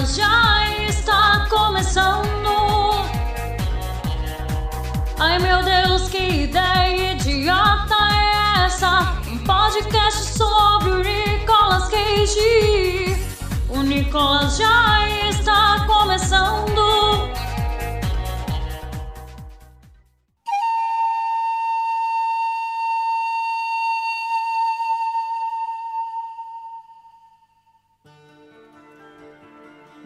Nicolas já está começando. Ai meu Deus, que ideia idiota é essa? Um podcast sobre o Nicolas Cage. O Nicolas já está começando.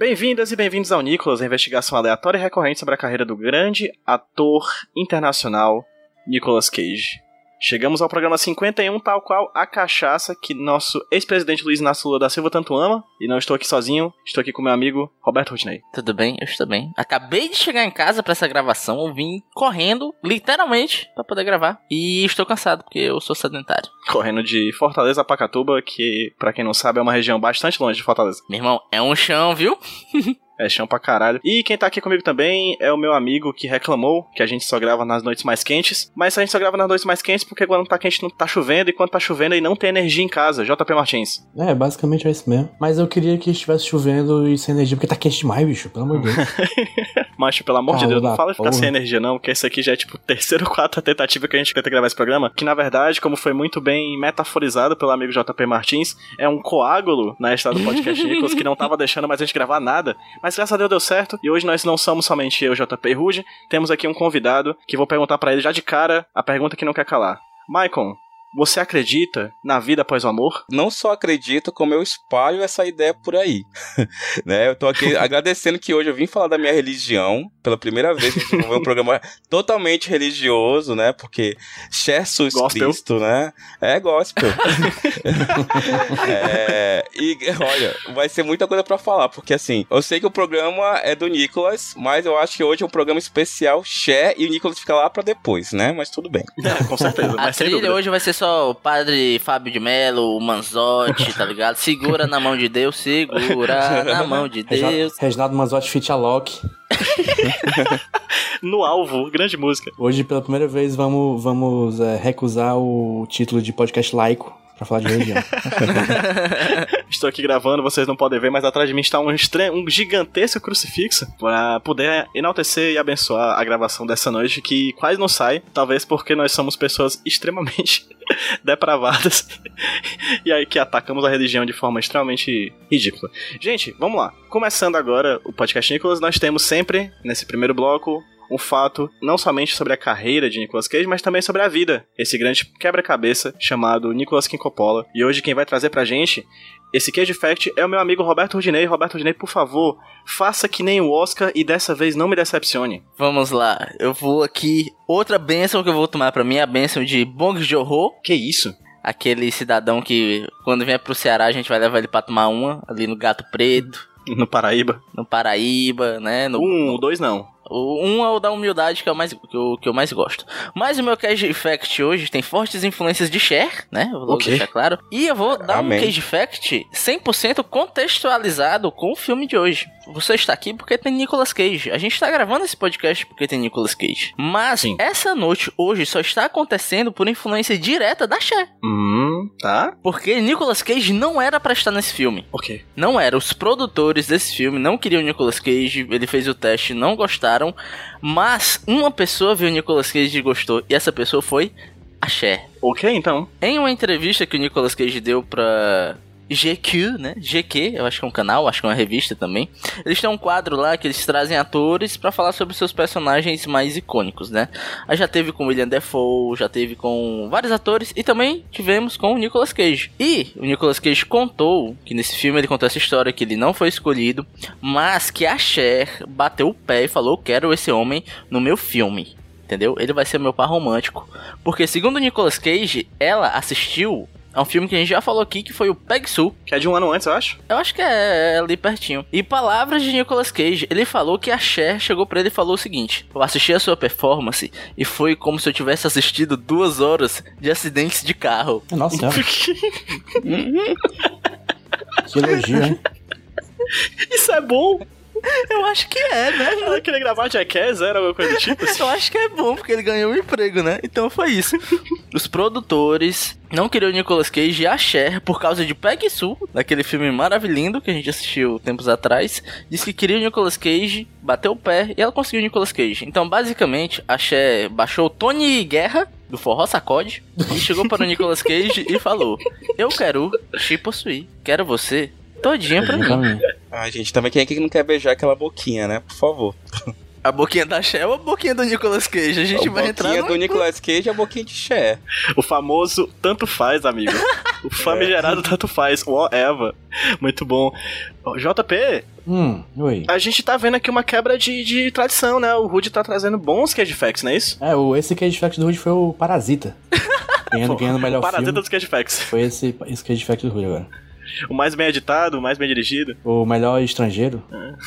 Bem-vindas e bem-vindos ao Nicolas, a investigação aleatória e recorrente sobre a carreira do grande ator internacional Nicolas Cage. Chegamos ao programa 51, tal qual a cachaça que nosso ex-presidente Luiz Inácio Lula da Silva tanto ama. E não estou aqui sozinho, estou aqui com meu amigo Roberto Rudney. Tudo bem? Eu estou bem. Acabei de chegar em casa pra essa gravação, eu vim correndo, literalmente, pra poder gravar. E estou cansado, porque eu sou sedentário. Correndo de Fortaleza a Pacatuba, que, pra quem não sabe, é uma região bastante longe de Fortaleza. Meu irmão, é um chão, viu? É chão pra caralho. E quem tá aqui comigo também é o meu amigo que reclamou que a gente só grava nas noites mais quentes. Mas a gente só grava nas noites mais quentes porque quando tá quente não tá chovendo e quando tá chovendo aí não tem energia em casa. JP Martins. É, basicamente é isso mesmo. Mas eu queria que estivesse chovendo e sem energia, porque tá quente demais, bicho, pelo amor de Deus. Macho, pelo amor de Deus, não fala de ficar porra. sem energia não, porque esse aqui já é tipo terceira ou quarta tentativa que a gente tenta gravar esse programa. Que na verdade, como foi muito bem metaforizado pelo amigo JP Martins, é um coágulo na história do podcast Nicolas que não tava deixando mais a gente gravar nada. Mas graças a Deus deu certo. E hoje nós não somos somente eu, JP e Rude. Temos aqui um convidado que vou perguntar pra ele já de cara a pergunta que não quer calar. Maicon, você acredita na vida após o amor? não só acredito, como eu espalho essa ideia por aí. né? Eu tô aqui agradecendo que hoje eu vim falar da minha religião. Pela primeira vez, a gente desenvolveu um programa totalmente religioso, né? Porque Jesus Gospel. Cristo, né? É gospel. É, e olha, vai ser muita coisa pra falar, porque assim, eu sei que o programa é do Nicolas, mas eu acho que hoje é um programa especial Cher e o Nicolas fica lá pra depois, né? Mas tudo bem. É, com certeza, A trilha dúvida. hoje vai ser só o padre Fábio de Melo, o Manzotti, tá ligado? Segura na mão de Deus, segura na mão de Deus. Reginaldo, Reginaldo Manzotti feat Alok. No alvo, grande música. Hoje, pela primeira vez, vamos, vamos é, recusar o título de podcast laico pra falar de religião. Estou aqui gravando, vocês não podem ver, mas atrás de mim está um, estre- um gigantesco crucifixo para poder enaltecer e abençoar a gravação dessa noite, que quase não sai, talvez porque nós somos pessoas extremamente depravadas e aí que atacamos a religião de forma extremamente ridícula. Gente, vamos lá. Começando agora o podcast Nicolas, nós temos sempre, nesse primeiro bloco, um fato não somente sobre a carreira de Nicolas Cage, mas também sobre a vida. Esse grande quebra-cabeça chamado Nicolas King Coppola. E hoje quem vai trazer pra gente esse Cage Fact é o meu amigo Roberto Rudinei. Roberto Rudinei, por favor, faça que nem o Oscar e dessa vez não me decepcione. Vamos lá, eu vou aqui. Outra bênção que eu vou tomar pra mim é a bênção de Bong Joon-ho, Que isso? aquele cidadão que quando vier pro Ceará a gente vai levar ele pra tomar uma, ali no Gato Preto, No Paraíba. no Paraíba, né? No, Um, dois não. Um é o da humildade, que é o mais, que eu, que eu mais gosto. Mas o meu Cage Fact hoje tem fortes influências de Cher, né? Vou logo Ok. deixar claro. E eu vou dar Amém. um Cage Fact 100% contextualizado com o filme de hoje. Você está aqui porque tem Nicolas Cage. A gente está gravando esse podcast porque tem Nicolas Cage. Mas Sim. essa noite hoje só está acontecendo por influência direta da Cher. Hum, tá. Porque Nicolas Cage não era pra estar nesse filme. Ok. Não era. Os produtores desse filme não queriam o Nicolas Cage. Ele fez o teste, não gostaram. Mas uma pessoa viu o Nicolas Cage e gostou. E essa pessoa foi a Cher. Ok, então. Em uma entrevista que o Nicolas Cage deu pra GQ, né? GQ, eu acho que é um canal, acho que é uma revista também. Eles têm um quadro lá que eles trazem atores pra falar sobre seus personagens mais icônicos, né? Aí já teve com William Defoe, já teve com vários atores e também tivemos com o Nicolas Cage. E o Nicolas Cage contou que nesse filme ele contou essa história que ele não foi escolhido, mas que a Cher bateu o pé e falou: "Quero esse homem no meu filme". Entendeu? Ele vai ser meu par romântico. Porque, segundo Nicolas Cage, ela assistiu É um filme que a gente já falou aqui, que foi o Peg Sul. Que é de um ano antes, eu acho. Eu acho que é, é ali pertinho. E palavras de Nicolas Cage, ele falou que a Cher chegou pra ele e falou o seguinte: Eu assisti a sua performance e foi como se eu tivesse assistido duas horas de acidentes de carro. Nossa senhora. que elogio, hein? Isso é bom. Eu acho que é, né? Ela queria gravar Jackass, era alguma coisa do tipo? Eu acho que é bom, porque ele ganhou um emprego, né? Então foi isso. Os produtores não queriam o Nicolas Cage e a Cher por causa de Peg Sul, daquele filme maravilhoso que a gente assistiu tempos atrás. Disse que queria o Nicolas Cage, bateu o pé e ela conseguiu o Nicolas Cage. Então, basicamente, a Cher baixou o Tony Guerra do Forró Sacode e chegou para o Nicolas Cage e falou: Eu quero te possuir, quero você todinha pra mim. Ai, gente, também quem é que não quer beijar aquela boquinha, né? Por favor. A boquinha da Cher ou a boquinha do Nicolas Cage? A gente a vai entrar boquinha no... do Nicolas Cage e a boquinha de Cher. O famoso tanto faz, amigo. O famigerado tanto faz. Whatever. Muito bom. JP, Hum, oi. a gente tá vendo aqui uma quebra de, de tradição, né? O Rude tá trazendo bons Cage Facts, não é isso? É, o, esse Cage Fact do Rude foi o Parasita. Ganhando, ganhando o melhor Parasita filme. dos Cage Facts. Foi esse, esse Cage Fact do Rude agora. O mais bem editado, o mais bem dirigido, O melhor estrangeiro.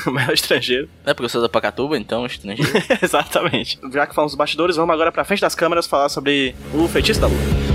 o melhor estrangeiro. É porque eu sou da Pacatuba, então estrangeiro. Exatamente. Já que falamos dos bastidores, vamos agora pra frente das câmeras falar sobre o Feitiço da Lua.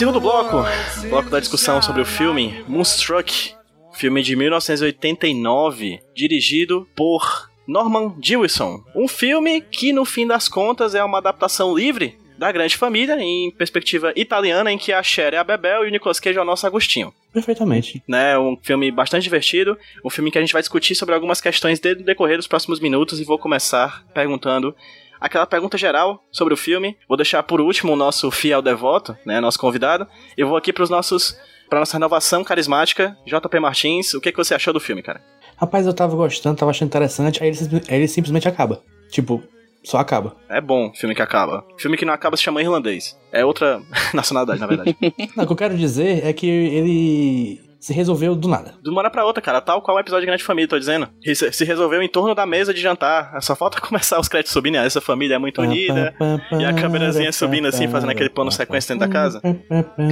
Segundo bloco, bloco da discussão sobre o filme Moonstruck, filme de 1989, dirigido por Norman Jewison. Um filme que, no fim das contas, é uma adaptação livre da Grande Família, em perspectiva italiana, em que a Cher é a Bebel e o Nicolas Cage é o nosso Agostinho. Perfeitamente. né? Um filme bastante divertido, um filme que a gente vai discutir sobre algumas questões no decorrer dos próximos minutos e vou começar perguntando aquela pergunta geral sobre o filme. Vou deixar por último o nosso fiel devoto, né, nosso convidado. Eu vou aqui para os nossos para nossa renovação carismática, JP Martins. O que, que você achou do filme, cara? Rapaz, eu tava gostando, tava achando interessante, aí ele, simplesmente- aí ele simplesmente acaba. Tipo, só acaba. É bom filme que acaba. Filme que não acaba se chama irlandês. É outra nacionalidade, na verdade. Não, o que eu quero dizer é que ele se resolveu do nada. De uma hora pra outra, cara, tal qual o episódio de Grande Família, tô dizendo. Se se resolveu em torno da mesa de jantar. Só falta começar os créditos subindo. né? Essa família é muito unida. E a câmerazinha subindo assim, fazendo aquele plano sequência dentro da casa.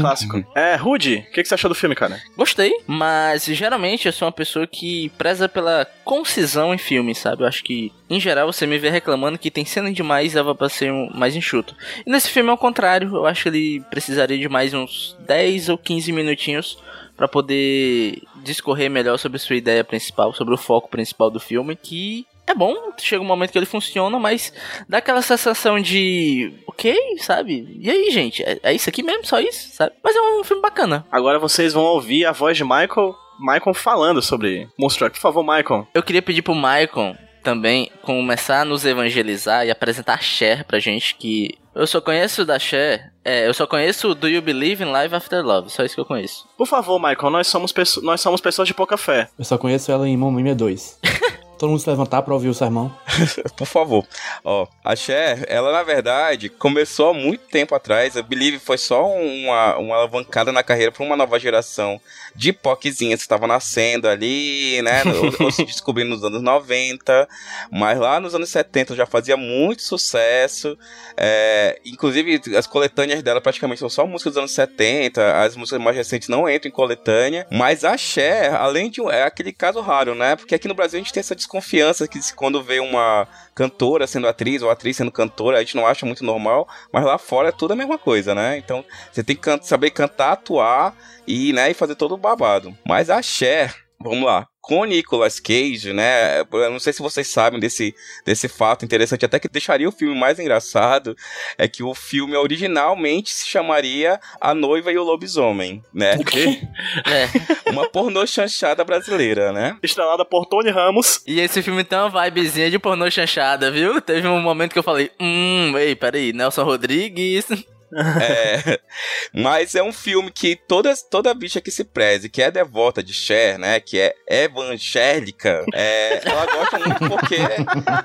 Clássico. É, Rude, o que, que você achou do filme, cara? Gostei, mas geralmente eu sou uma pessoa que preza pela concisão em filmes, sabe? Eu acho que, em geral, você me vê reclamando que tem cena demais e dava pra ser um- mais enxuto. E nesse filme é o contrário, eu acho que ele precisaria de mais uns 10 ou 15 minutinhos pra poder discorrer melhor sobre sua ideia principal, sobre o foco principal do filme, que é bom, chega um momento que ele funciona, mas dá aquela sensação de, ok, sabe? E aí, gente, é, é isso aqui mesmo, só isso, sabe? Mas é um filme bacana. Agora vocês vão ouvir a voz de Michael. Michael falando sobre Moonstruck. Por favor, Michael. Eu queria pedir pro Maicon também começar a nos evangelizar e apresentar a Cher pra gente, que eu só conheço da Cher, é, eu só conheço Do You Believe in Life After Love, só isso que eu conheço. Por favor, Michael, nós somos, nós somos pessoas de pouca fé. Eu só conheço ela em Momemia 2. Todo mundo se levantar pra ouvir o sermão. Por favor. Ó, a Cher, ela na verdade começou há muito tempo atrás. A Believe foi só uma, uma alavancada na carreira para uma nova geração de POCzinhas que estava nascendo ali, né? ou, ou se descobrindo nos anos 90. Mas lá nos anos 70 já fazia muito sucesso. É, inclusive, as coletâneas dela praticamente são só músicas dos anos 70. As músicas mais recentes não entram em coletânea. Mas a Cher, além de. um- É aquele caso raro, né? Porque aqui no Brasil a gente tem essa desconfiança que quando vê uma cantora sendo atriz ou atriz sendo cantora, a gente não acha muito normal. Mas lá fora é tudo a mesma coisa, né? Então você tem que can- saber cantar, atuar e, né, e fazer todo o babado. Mas a Cher. Vamos lá. Com Nicolas Cage, né? Eu não sei se vocês sabem desse, desse fato interessante, até que deixaria o filme mais engraçado, é que o filme originalmente se chamaria A Noiva e o Lobisomem, né? O quê? É. Uma pornô chanchada brasileira, né? Estrelada por Tony Ramos. E esse filme tem uma vibezinha de pornô chanchada, viu? Teve um momento que eu falei, hum, ei, peraí, Nelson Rodrigues. É, mas é um filme que toda, toda bicha que se preze, que é devota de Cher, né? Que é evangélica, é, ela gosta muito porque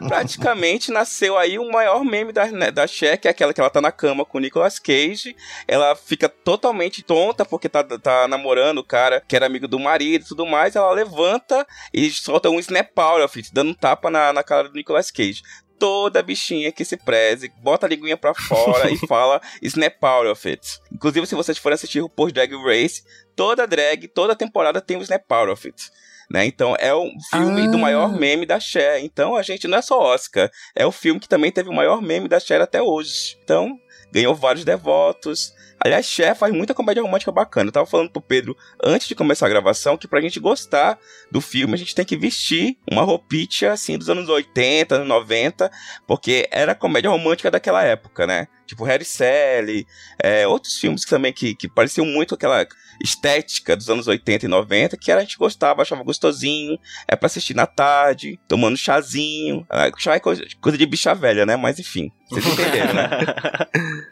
praticamente nasceu aí o maior meme da, né, da Cher, que é aquela que ela tá na cama com o Nicolas Cage. Ela fica totalmente tonta porque tá, tá namorando o cara que era amigo do marido e tudo mais. Ela levanta e solta um snap out, dando um tapa na, na cara do Nicolas Cage toda bichinha que se preze, bota a linguinha pra fora e fala snap out of it. Inclusive, se vocês forem assistir o Post Drag Race, toda drag, toda temporada tem um snap out of it. Né? Então é um filme Ah. do maior meme da Cher. Então a gente não é só Oscar, é o filme que também teve o maior meme da Cher até hoje. Então ganhou vários devotos. Aliás, Cher faz muita comédia romântica bacana. Eu tava falando pro Pedro antes de começar a gravação que pra gente gostar do filme, a gente tem que vestir uma roupinha assim dos anos 80, anos 90, porque era comédia romântica daquela época, né? Tipo Harry Sally, é, outros filmes que também que, que pareciam muito aquela estética dos anos 80 e 90, que a gente gostava, achava gostosinho, é pra assistir na tarde, tomando chazinho. Ah, Chá é coisa, coisa de bicha velha, né? Mas enfim, vocês entenderam, né?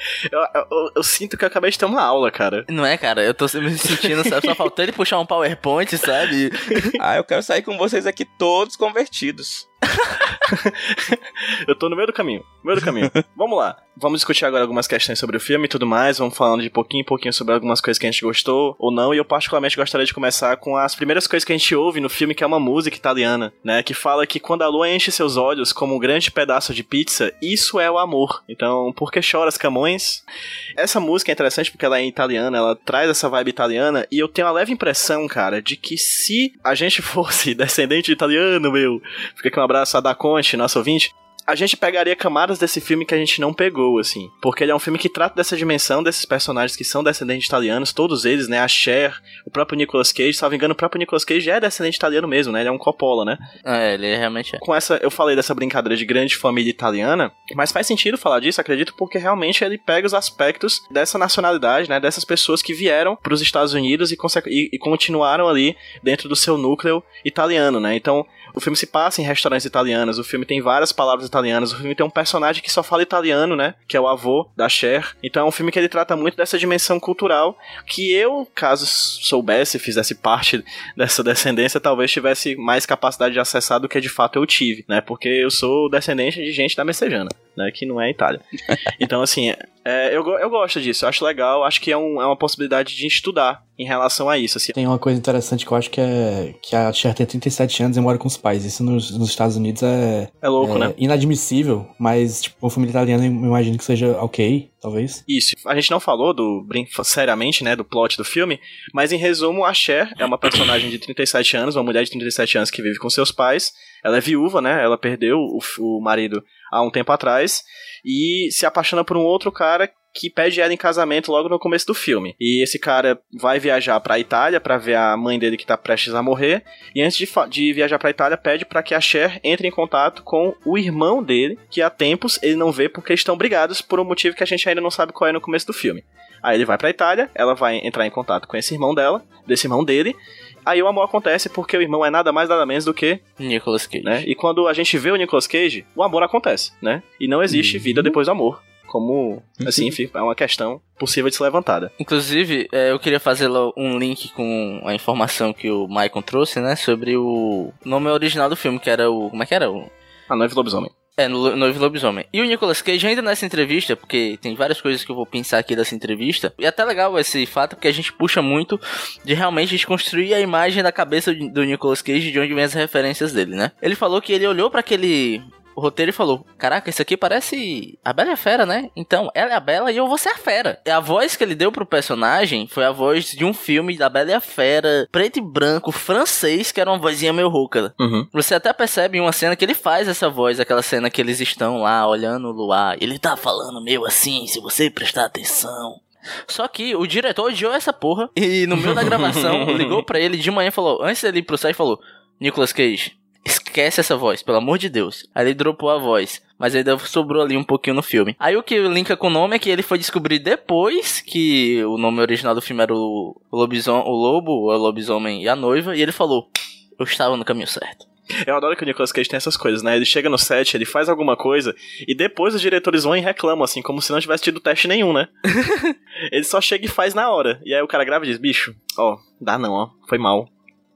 Eu, eu- eu sinto que eu acabei de ter uma aula, cara. Não é, cara? Eu tô me sentindo, sabe, só faltou ele puxar um PowerPoint, sabe? Ah, eu quero sair com vocês aqui todos convertidos. Eu tô no meio do caminho. Meio do caminho. Vamos lá. Vamos discutir agora algumas questões sobre o filme e tudo mais. Vamos falando de pouquinho em pouquinho sobre algumas coisas que a gente gostou ou não. E eu particularmente gostaria de começar com as primeiras coisas que a gente ouve no filme, que é uma música italiana, né? Que fala que quando a lua enche seus olhos como um grande pedaço de pizza, isso é o amor. Então, por que choras, Camões? Essa música é interessante porque ela é italiana, ela traz essa vibe italiana. E eu tenho a leve impressão, cara, de que se a gente fosse descendente de italiano, meu, fica aqui um abraço a Da Conte, nosso ouvinte a gente pegaria camadas desse filme que a gente não pegou, assim. Porque ele é um filme que trata dessa dimensão desses personagens que são descendentes italianos, todos eles, né? A Cher, o próprio Nicolas Cage, se não me engano, o próprio Nicolas Cage é descendente italiano mesmo, né? Ele é um Coppola, né? É, ele realmente é. Com essa, eu falei dessa brincadeira de grande família italiana, mas faz sentido falar disso, acredito, porque realmente ele pega os aspectos dessa nacionalidade, né? Dessas pessoas que vieram para os Estados Unidos e, e- e continuaram ali dentro do seu núcleo italiano, né? Então, o filme se passa em restaurantes italianos, o filme tem várias palavras italianas, o filme tem um personagem que só fala italiano, né? Que é o avô da Cher. Então é um filme que ele trata muito dessa dimensão cultural que eu, caso soubesse, fizesse parte dessa descendência, talvez tivesse mais capacidade de acessar do que de fato eu tive, né? Porque eu sou descendente de gente da Messejana, né? Que não é Itália. Então, assim, é, eu, eu gosto disso, eu acho legal, acho que é, um- é uma possibilidade de estudar em relação a isso, assim. Tem uma coisa interessante que eu acho que é que a Cher tem 37 anos e mora com os pais. Isso nos, nos Estados Unidos é, É louco, é né? inadmissível, mas, tipo, uma família italiana eu imagino que seja ok, talvez. Isso. A gente não falou do seriamente, né, do plot do filme, mas em resumo, a Cher é uma personagem de 37 anos, uma mulher de 37 anos que vive com seus pais. Ela é viúva, né? Ela perdeu o, o marido há um tempo atrás e se apaixona por um outro cara que pede ela em casamento logo no começo do filme. E esse cara vai viajar pra Itália pra ver a mãe dele que tá prestes a morrer. E antes de, de viajar pra Itália, pede pra que a Cher entre em contato com o irmão dele, que há tempos ele não vê porque estão brigados por um motivo que a gente ainda não sabe qual é no começo do filme. Aí ele vai pra Itália, ela vai entrar em contato com esse irmão dela, desse irmão dele. Aí o amor acontece porque o irmão é nada mais nada menos do que, Nicolas Cage. né? E quando a gente vê o Nicolas Cage, o amor acontece, né? E não existe vida depois do amor. Como, assim, enfim, é uma questão possível de ser levantada. Inclusive, é, eu queria fazer um link com a informação que o Maicon trouxe, né? Sobre o nome original do filme, que era o. Como é que era? O. A noiva e o lobisomem. É, no Lobisomem. E o Nicolas Cage ainda nessa entrevista, porque tem várias coisas que eu vou pensar aqui dessa entrevista, e é até legal esse fato, porque a gente puxa muito de realmente desconstruir a imagem da cabeça do Nicolas Cage, de onde vem as referências dele, né? Ele falou que ele olhou pra aquele roteiro e falou: Caraca, isso aqui parece a Bela e a Fera, né? Então, ela é a Bela e eu vou ser a Fera. E a voz que ele deu pro personagem foi a voz de um filme da Bela e a Fera, preto e branco, francês, que era uma vozinha meio rouca. Uhum. Você até percebe em uma cena que ele faz essa voz, aquela cena que eles estão lá olhando o luar. Ele tá falando meio assim, se você prestar atenção. Só que o diretor odiou essa porra e no meio da gravação ligou pra ele de manhã e falou, antes dele ir pro set, falou: Nicolas Cage, esquece essa voz, pelo amor de Deus. Aí ele dropou a voz. Mas ainda sobrou ali um pouquinho no filme. Aí o que linka com o nome é que ele foi descobrir depois que o nome original do filme era o, lobisomem, o lobo, o lobisomem e a noiva. E ele falou: Eu estava no caminho certo. Eu adoro que o Nicolas Cage tem essas coisas, né? Ele chega no set, ele faz alguma coisa, e depois os diretores vão e reclamam, assim, como se não tivesse tido teste nenhum, né? ele só chega e faz na hora. E aí o cara grava e diz, bicho, ó, dá não, ó, foi mal.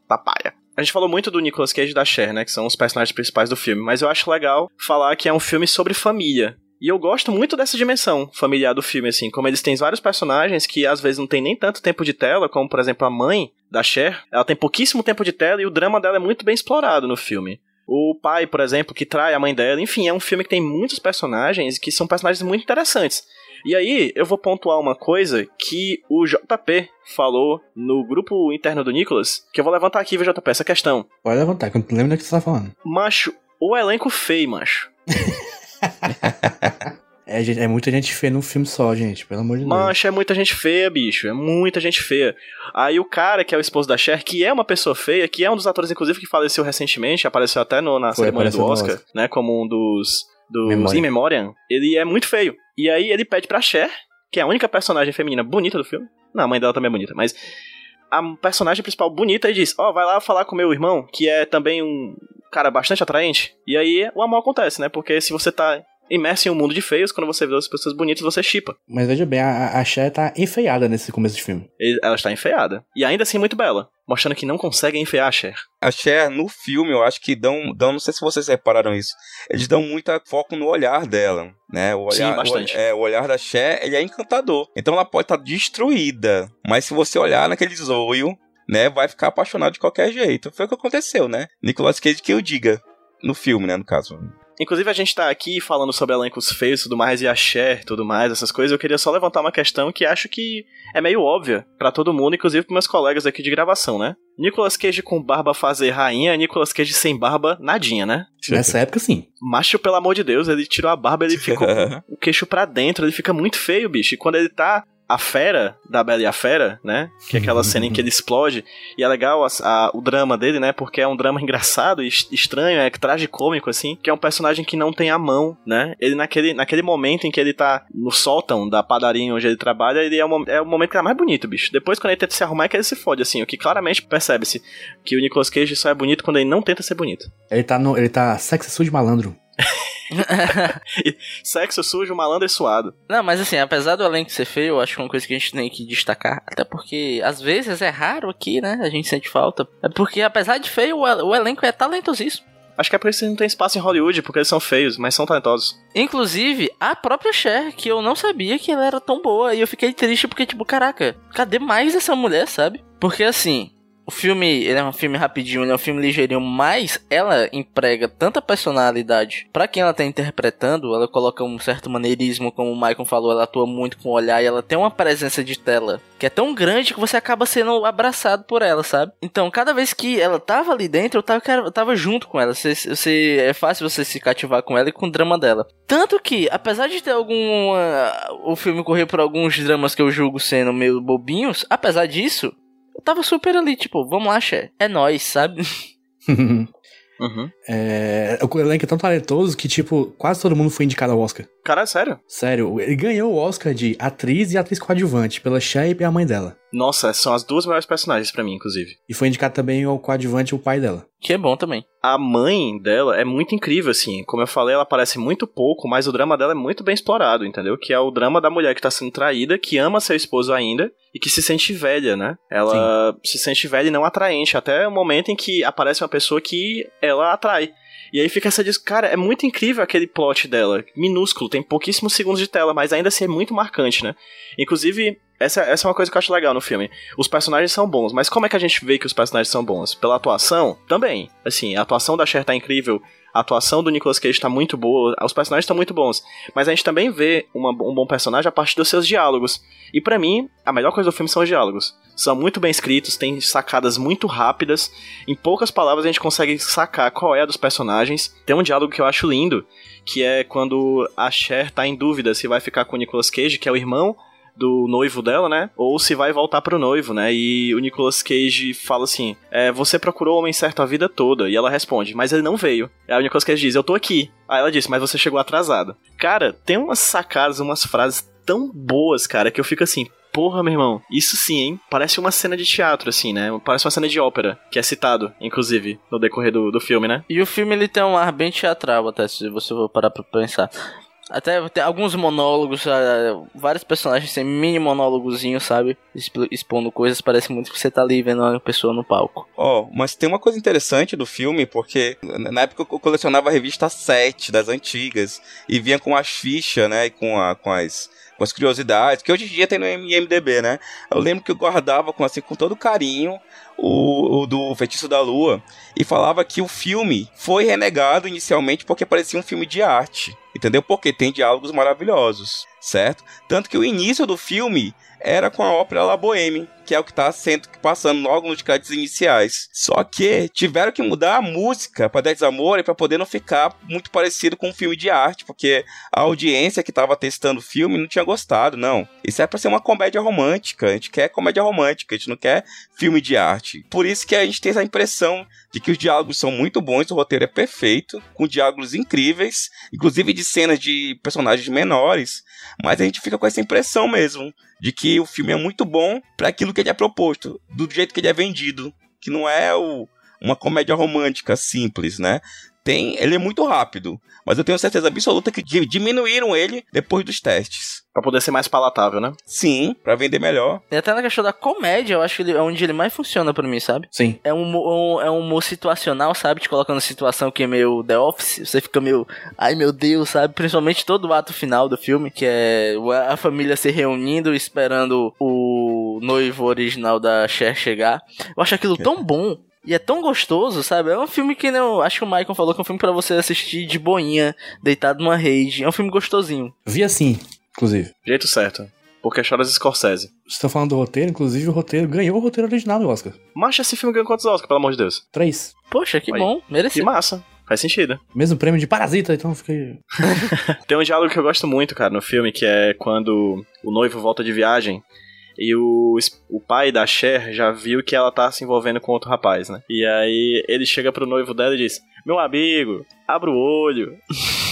Papaya. A gente falou muito do Nicolas Cage e da Cher, né? Que são os personagens principais do filme. Mas eu acho legal falar que é um filme sobre família. E eu gosto muito dessa dimensão familiar do filme, assim. Como eles têm vários personagens que às vezes não tem nem tanto tempo de tela, como por exemplo a mãe da Cher. Ela tem pouquíssimo tempo de tela e o drama dela é muito bem explorado no filme. O pai, por exemplo, que trai a mãe dela. Enfim, é um filme que tem muitos personagens que são personagens muito interessantes. E aí, eu vou pontuar uma coisa que o JP falou no grupo interno do Nicolas, que eu vou levantar aqui, viu, JP, essa questão. Pode levantar, que eu não lembro do que você tá falando. Macho, o elenco feio, macho. É, é muita gente feia num filme só, gente, pelo amor de Deus. Mancha, é muita gente feia, bicho. É muita gente feia. Aí o cara, que é o esposo da Cher, que é uma pessoa feia, que é um dos atores, inclusive, que faleceu recentemente, apareceu até no, na Foi, cerimônia do Oscar, Oscar. né? Como um dos. dos Memoriam. In Memoriam. Ele é muito feio. E aí ele pede pra Cher, que é a única personagem feminina bonita do filme. Não, a mãe dela também é bonita, mas. A personagem principal bonita e diz: Ó, vai lá falar com meu irmão, que é também um cara bastante atraente. E aí o amor acontece, né? Porque se você tá imerso em um mundo de feios, quando você vê as pessoas bonitas, você chipa. Mas veja bem, a, a Cher tá enfeiada nesse começo de filme. E Ela está enfeiada. E ainda assim muito bela. Mostrando que não conseguem enfeiar a Cher. A Cher, no filme, eu acho que dão, dão. Não sei se vocês repararam isso. Eles dão muito foco no olhar dela. Né? O olhar, Sim, bastante. O, é, o olhar da Cher, ele é encantador. Então ela pode estar destruída. Mas se você olhar naquele zoio, né? Vai ficar apaixonado de qualquer jeito. Foi o que aconteceu, né? Nicolas Cage que eu diga. No filme, né? No caso. Inclusive, a gente tá aqui falando sobre elencos feios e tudo mais, e a Cher e tudo mais, essas coisas. Eu queria só levantar uma questão que acho que é meio óbvia pra todo mundo, inclusive pros meus colegas aqui de gravação, né? Nicolas Cage com barba fazer rainha, Nicolas Cage sem barba, nadinha, né? Nessa época, sim. Macho, pelo amor de Deus, ele tirou a barba, ele ficou o queixo pra dentro, ele fica muito feio, bicho. E quando ele tá a fera da Bela e a Fera, né? Que é aquela cena em que ele explode. E é legal a- a- o drama dele, né? Porque é um drama engraçado e es- estranho, é tragicômico, assim. Que é um personagem que não tem a mão, né? Ele, naquele, naquele momento em que ele tá no sótão da padaria onde ele trabalha, ele é o, é o momento que é mais bonito, bicho. Depois, quando ele tenta se arrumar, é que ele se fode, assim. O que claramente percebe-se que o Nicolas Cage só é bonito quando ele não tenta ser bonito. Ele tá, no, ele tá sexy sujo malandro. Sexo sujo, malandro e suado. Não, mas assim, apesar do elenco ser feio, eu acho que uma coisa que a gente tem que destacar, até porque às vezes é raro aqui, né? A gente sente falta. É porque apesar de feio, o elenco é talentosíssimo. Acho que é por isso que não tem espaço em Hollywood, porque eles são feios, mas são talentosos. Inclusive, a própria Cher, que eu não sabia que ela era tão boa. E eu fiquei triste porque, tipo, caraca, cadê mais essa mulher, sabe? Porque assim, o filme, ele é um filme rapidinho, ele é um filme ligeirinho, mas ela emprega tanta personalidade pra quem ela tá interpretando. Ela coloca um certo maneirismo, como o Michael falou, ela atua muito com o olhar e ela tem uma presença de tela que é tão grande que você acaba sendo abraçado por ela, sabe? Então, cada vez que ela tava ali dentro, eu tava, eu tava junto com ela. Você, você, é fácil você se cativar com ela e com o drama dela. Tanto que, apesar de ter algum. ah, o filme correr por alguns dramas que eu julgo sendo meio bobinhos, apesar disso, eu tava super ali, tipo, vamos lá, Cher. É nóis, sabe? Uhum. é, o elenco é tão talentoso que, tipo, quase todo mundo foi indicado ao Oscar. Cara, é sério? Sério, ele ganhou o Oscar de atriz e atriz coadjuvante pela Cher e pela mãe dela. Nossa, são as duas melhores personagens pra mim, inclusive. E foi indicado também ao coadjuvante o pai dela. Que é bom também. A mãe dela é muito incrível, assim. Como eu falei, ela aparece muito pouco, mas o drama dela é muito bem explorado, entendeu? Que é o drama da mulher que tá sendo traída, que ama seu esposo ainda e que se sente velha, né? Ela se sente velha e não atraente, até o momento em que aparece uma pessoa que ela atrai. E aí fica essa diz, cara, é muito incrível aquele plot dela, minúsculo, tem pouquíssimos segundos de tela, mas ainda assim é muito marcante, né? Inclusive, essa, essa é uma coisa que eu acho legal no filme. Os personagens são bons, mas como é que a gente vê que os personagens são bons? Pela atuação? Também. Assim, a atuação da Cher tá incrível, a atuação do Nicolas Cage tá muito boa, os personagens estão muito bons. Mas a gente também vê uma- um bom personagem a partir dos seus diálogos. E pra mim, a melhor coisa do filme são os diálogos. São muito bem escritos, tem sacadas muito rápidas. Em poucas palavras a gente consegue sacar qual é a dos personagens. Tem um diálogo que eu acho lindo, que é quando a Cher tá em dúvida se vai ficar com o Nicolas Cage, que é o irmão do noivo dela, né? Ou se vai voltar pro noivo, né? E o Nicolas Cage fala assim: é, Você procurou o homem certo a vida toda. E ela responde: Mas ele não veio. Aí o Nicolas Cage diz: Eu tô aqui. Aí ela disse: Mas você chegou atrasada. Cara, tem umas sacadas, umas frases tão boas, cara, que eu fico assim. Porra, meu irmão, isso sim, hein? Parece uma cena de teatro, assim, né? Parece uma cena de ópera, que é citado, inclusive, no decorrer do, do filme, né? E o filme ele tem um ar bem teatral, até se você for parar pra pensar. Até tem alguns monólogos, ah, vários personagens têm mini monólogozinho, sabe? Exp- Expondo coisas, parece muito que você tá ali vendo uma pessoa no palco. Ó, mas tem uma coisa interessante do filme, porque na época eu colecionava a revista 7 das antigas e vinha com as fichas, né, e com, a, com as com as curiosidades, que hoje em dia tem no IMDB, né? Eu lembro que eu guardava com assim com todo carinho o, o do Feitiço da Lua e falava que o filme foi renegado inicialmente porque parecia um filme de arte, entendeu? Porque tem diálogos maravilhosos, certo? Tanto que o início do filme era com a ópera La Boheme, que é o que está sendo passando logo nos créditos iniciais. Só que tiveram que mudar a música para Desamor para poder não ficar muito parecido com um filme de arte, porque a audiência que estava testando o filme não tinha gostado, não. Isso é para ser uma comédia romântica. A gente quer comédia romântica, a gente não quer filme de arte. Por isso que a gente tem essa impressão de que os diálogos são muito bons, o roteiro é perfeito, com diálogos incríveis, inclusive de cenas de personagens menores, mas a gente fica com essa impressão mesmo de que o filme é muito bom para aquilo que ele é proposto, do jeito que ele é vendido, que não é o, uma comédia romântica simples, né? Tem, ele é muito rápido, mas eu tenho certeza absoluta que di- diminuíram ele depois dos testes. Pra poder ser mais palatável, né? Sim, para vender melhor. E até na questão da comédia, eu acho que ele, é onde ele mais funciona pra mim, sabe? Sim. É um, humor- um, é um humor situacional, sabe? Te colocando situação que é meio The Office. Você fica meio, ai meu Deus, sabe? Principalmente todo o ato final do filme, que é a família se reunindo, esperando o noivo original da Cher chegar. Eu acho aquilo tão bom. E é tão gostoso, sabe? É um filme que não. Acho que o Michael falou que é um filme pra você assistir de boinha, deitado numa rede. É um filme gostosinho. Vi assim, inclusive. Jeito certo. Porque choras Scorsese. Você tá falando do roteiro, inclusive o roteiro ganhou o roteiro original do Oscar. Mas esse filme ganhou quantos Oscars, pelo amor de Deus? Três. Poxa, que Aí. bom. Que Merecido. massa. Faz sentido. Mesmo prêmio de Parasita, então eu fiquei. Tem um diálogo que eu gosto muito, cara, no filme, que é quando o noivo volta de viagem e o, o pai da Cher já viu que ela tá se envolvendo com outro rapaz, né? E aí ele chega pro noivo dela e diz: Meu amigo, abra o olho.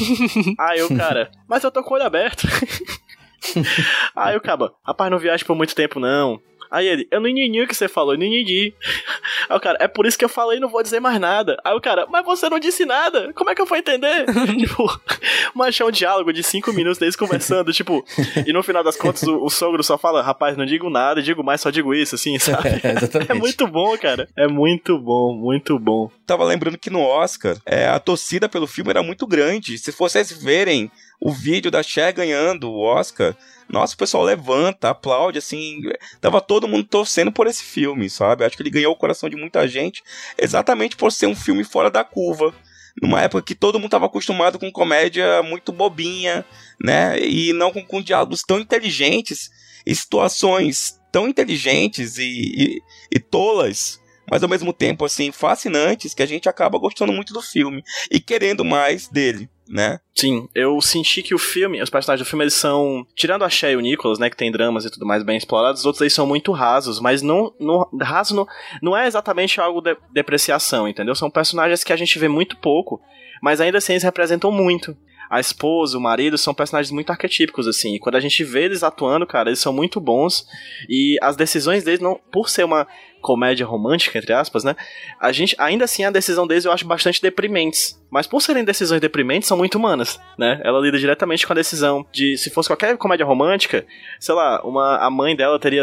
aí o cara, mas eu tô com o olho aberto. aí o cara, rapaz, não viaja por muito tempo não. Aí ele, eu não entendi o que você falou, eu não entendi. Aí o cara, é por isso que eu falei, não vou dizer mais nada. Aí o cara, mas você não disse nada, como é que eu vou entender? tipo, mas é um diálogo de cinco minutos deles conversando, tipo, e no final das contas o, o sogro só fala, rapaz, não digo nada, digo mais, só digo isso, assim, sabe? É, exatamente. É muito bom, cara. É muito bom, muito bom. Tava lembrando que no Oscar, é, a torcida pelo filme era muito grande. Se vocês verem o vídeo da Cher ganhando o Oscar, nossa, o pessoal levanta, aplaude, assim. Tava todo mundo torcendo por esse filme, sabe? Acho que ele ganhou o coração de muita gente exatamente por ser um filme fora da curva. Numa época que todo mundo estava acostumado com comédia muito bobinha, né? E não com, com diálogos tão inteligentes e situações tão inteligentes e, e, e tolas mas ao mesmo tempo, assim, fascinantes, que a gente acaba gostando muito do filme e querendo mais dele, né? Sim, eu senti que o filme, os personagens do filme, eles são. Tirando a Shea e o Nicholas, né, que tem dramas e tudo mais bem explorados, os outros aí são muito rasos, mas não. não raso não, não é exatamente algo de depreciação, entendeu? São personagens que a gente vê muito pouco, mas ainda assim eles representam muito. A esposa, o marido, são personagens muito arquetípicos, assim. E quando a gente vê eles atuando, cara, eles são muito bons. E as decisões deles, não, por ser uma comédia romântica, entre aspas, né? A gente, ainda assim, a decisão deles eu acho bastante deprimentes. Mas por serem decisões deprimentes, são muito humanas, né? Ela lida diretamente com a decisão de, se fosse qualquer comédia romântica, sei lá, uma, a mãe dela teria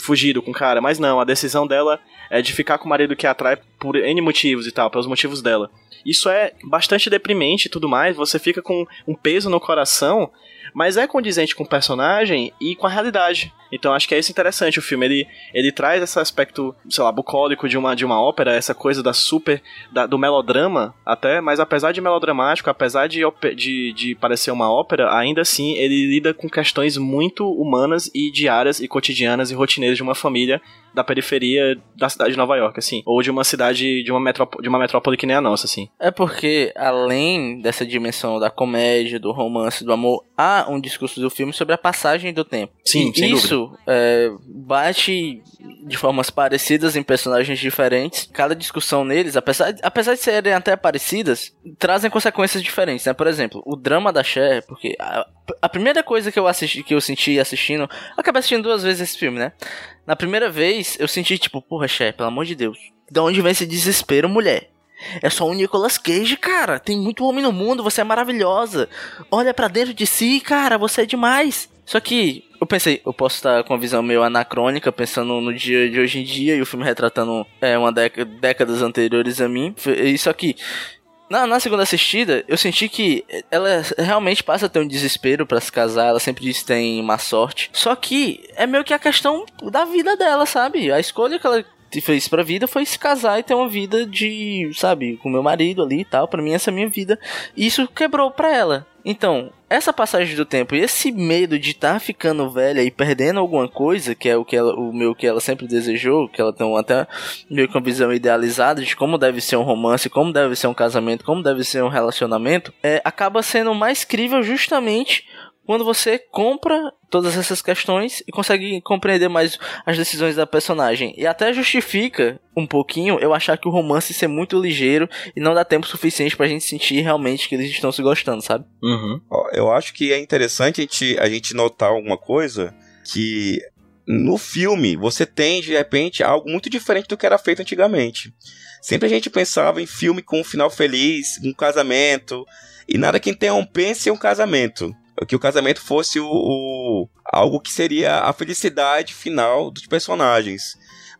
fugido com o cara, mas não, a decisão dela é de ficar com o marido que a atrai por N motivos e tal, pelos motivos dela. Isso é bastante deprimente e tudo mais, você fica com um peso no coração, mas é condizente com o personagem e com a realidade. Então acho que é isso interessante o filme. Ele, ele traz esse aspecto, sei lá, bucólico de uma, de uma ópera, essa coisa da super. Da, do melodrama até, mas apesar de melodramático, apesar de, de, de parecer uma ópera, ainda assim ele lida com questões muito humanas e diárias e cotidianas e rotineiras de uma família da periferia da cidade de Nova York, assim. Ou de uma cidade, de uma, metrópole, de uma metrópole que nem a nossa, assim. É porque, além dessa dimensão da comédia, do romance, do amor, há um discurso do filme sobre a passagem do tempo. Sim, e sem isso é, bate de formas parecidas em personagens diferentes. Cada discussão neles, apesar, apesar de serem até parecidas, trazem consequências diferentes, né? Por exemplo, o drama da Cher, porque a, a primeira coisa que eu assisti, que eu senti assistindo, eu acabei assistindo duas vezes esse filme, né? Na primeira vez, eu senti tipo, porra, Cher, pelo amor de Deus, de onde vem esse desespero, mulher? É só o Nicolas Cage, cara. Tem muito homem no mundo, você é maravilhosa. Olha para dentro de si, cara, você é demais. Só que eu pensei, eu posso estar com uma visão meio anacrônica, pensando no dia de hoje em dia e o filme retratando é, uma década, décadas anteriores a mim. Isso aqui. Na, na segunda assistida, eu senti que ela realmente passa a ter um desespero para se casar, ela sempre diz que tem má sorte. Só que é meio que a questão da vida dela, sabe? A escolha que ela fez pra vida foi se casar e ter uma vida de, sabe, com meu marido ali e tal. Pra mim, essa é a minha vida. E isso quebrou pra ela. Então, essa passagem do tempo e esse medo de estar tá ficando velha e perdendo alguma coisa, que é o que ela, o meu que ela sempre desejou, que ela tem até meio que uma visão idealizada de como deve ser um romance, como deve ser um casamento, como deve ser um relacionamento, é, acaba sendo mais crível justamente quando você compra todas essas questões e consegue compreender mais as decisões da personagem. E até justifica um pouquinho eu achar que o romance ser muito ligeiro e não dá tempo suficiente pra gente sentir realmente que eles estão se gostando, sabe? Uhum. Eu acho que é interessante a gente, a gente notar alguma coisa que no filme você tem de repente algo muito diferente do que era feito antigamente. Sempre a gente pensava em filme com um final feliz, um casamento, e nada que interrompesse um casamento que o casamento fosse o, o, algo que seria a felicidade final dos personagens.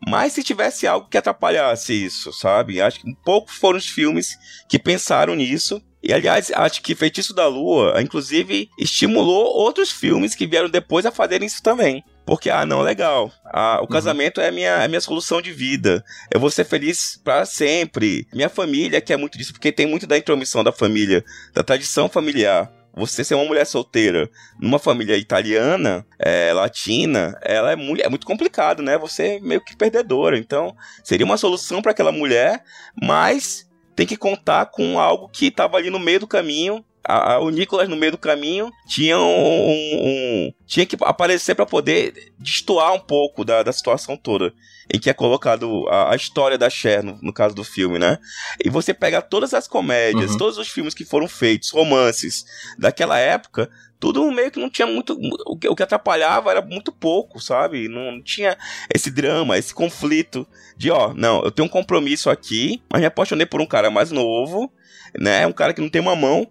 Mas se tivesse algo que atrapalhasse isso, sabe? Acho que poucos foram os filmes que pensaram nisso. E aliás, acho que Feitiço da Lua, inclusive, estimulou outros filmes que vieram depois a fazerem isso também. Porque, ah, não, legal. Ah, o uhum. casamento é a minha, é a minha solução de vida. Eu vou ser feliz para sempre. Minha família quer muito disso, porque tem muito da intromissão da família, da tradição familiar você ser uma mulher solteira numa família italiana, é, latina, ela é muito, é muito complicado, né? Você é meio que perdedora. Então, seria uma solução para aquela mulher, mas tem que contar com algo que estava ali no meio do caminho a, a, o Nicolas no meio do caminho tinha um, um, um tinha que aparecer para poder destoar um pouco da, da situação toda em que é colocado a, a história da Cher no, no, caso do filme, né? E você pega todas as comédias, uhum. todos os filmes que foram feitos, romances daquela época, tudo meio que não tinha muito. O que, o que atrapalhava era muito pouco, sabe? Não, não, tinha esse drama, esse conflito de, ó, não, eu tenho um compromisso aqui, mas me apaixonei por um cara mais novo, né? Um cara que não tem uma mão,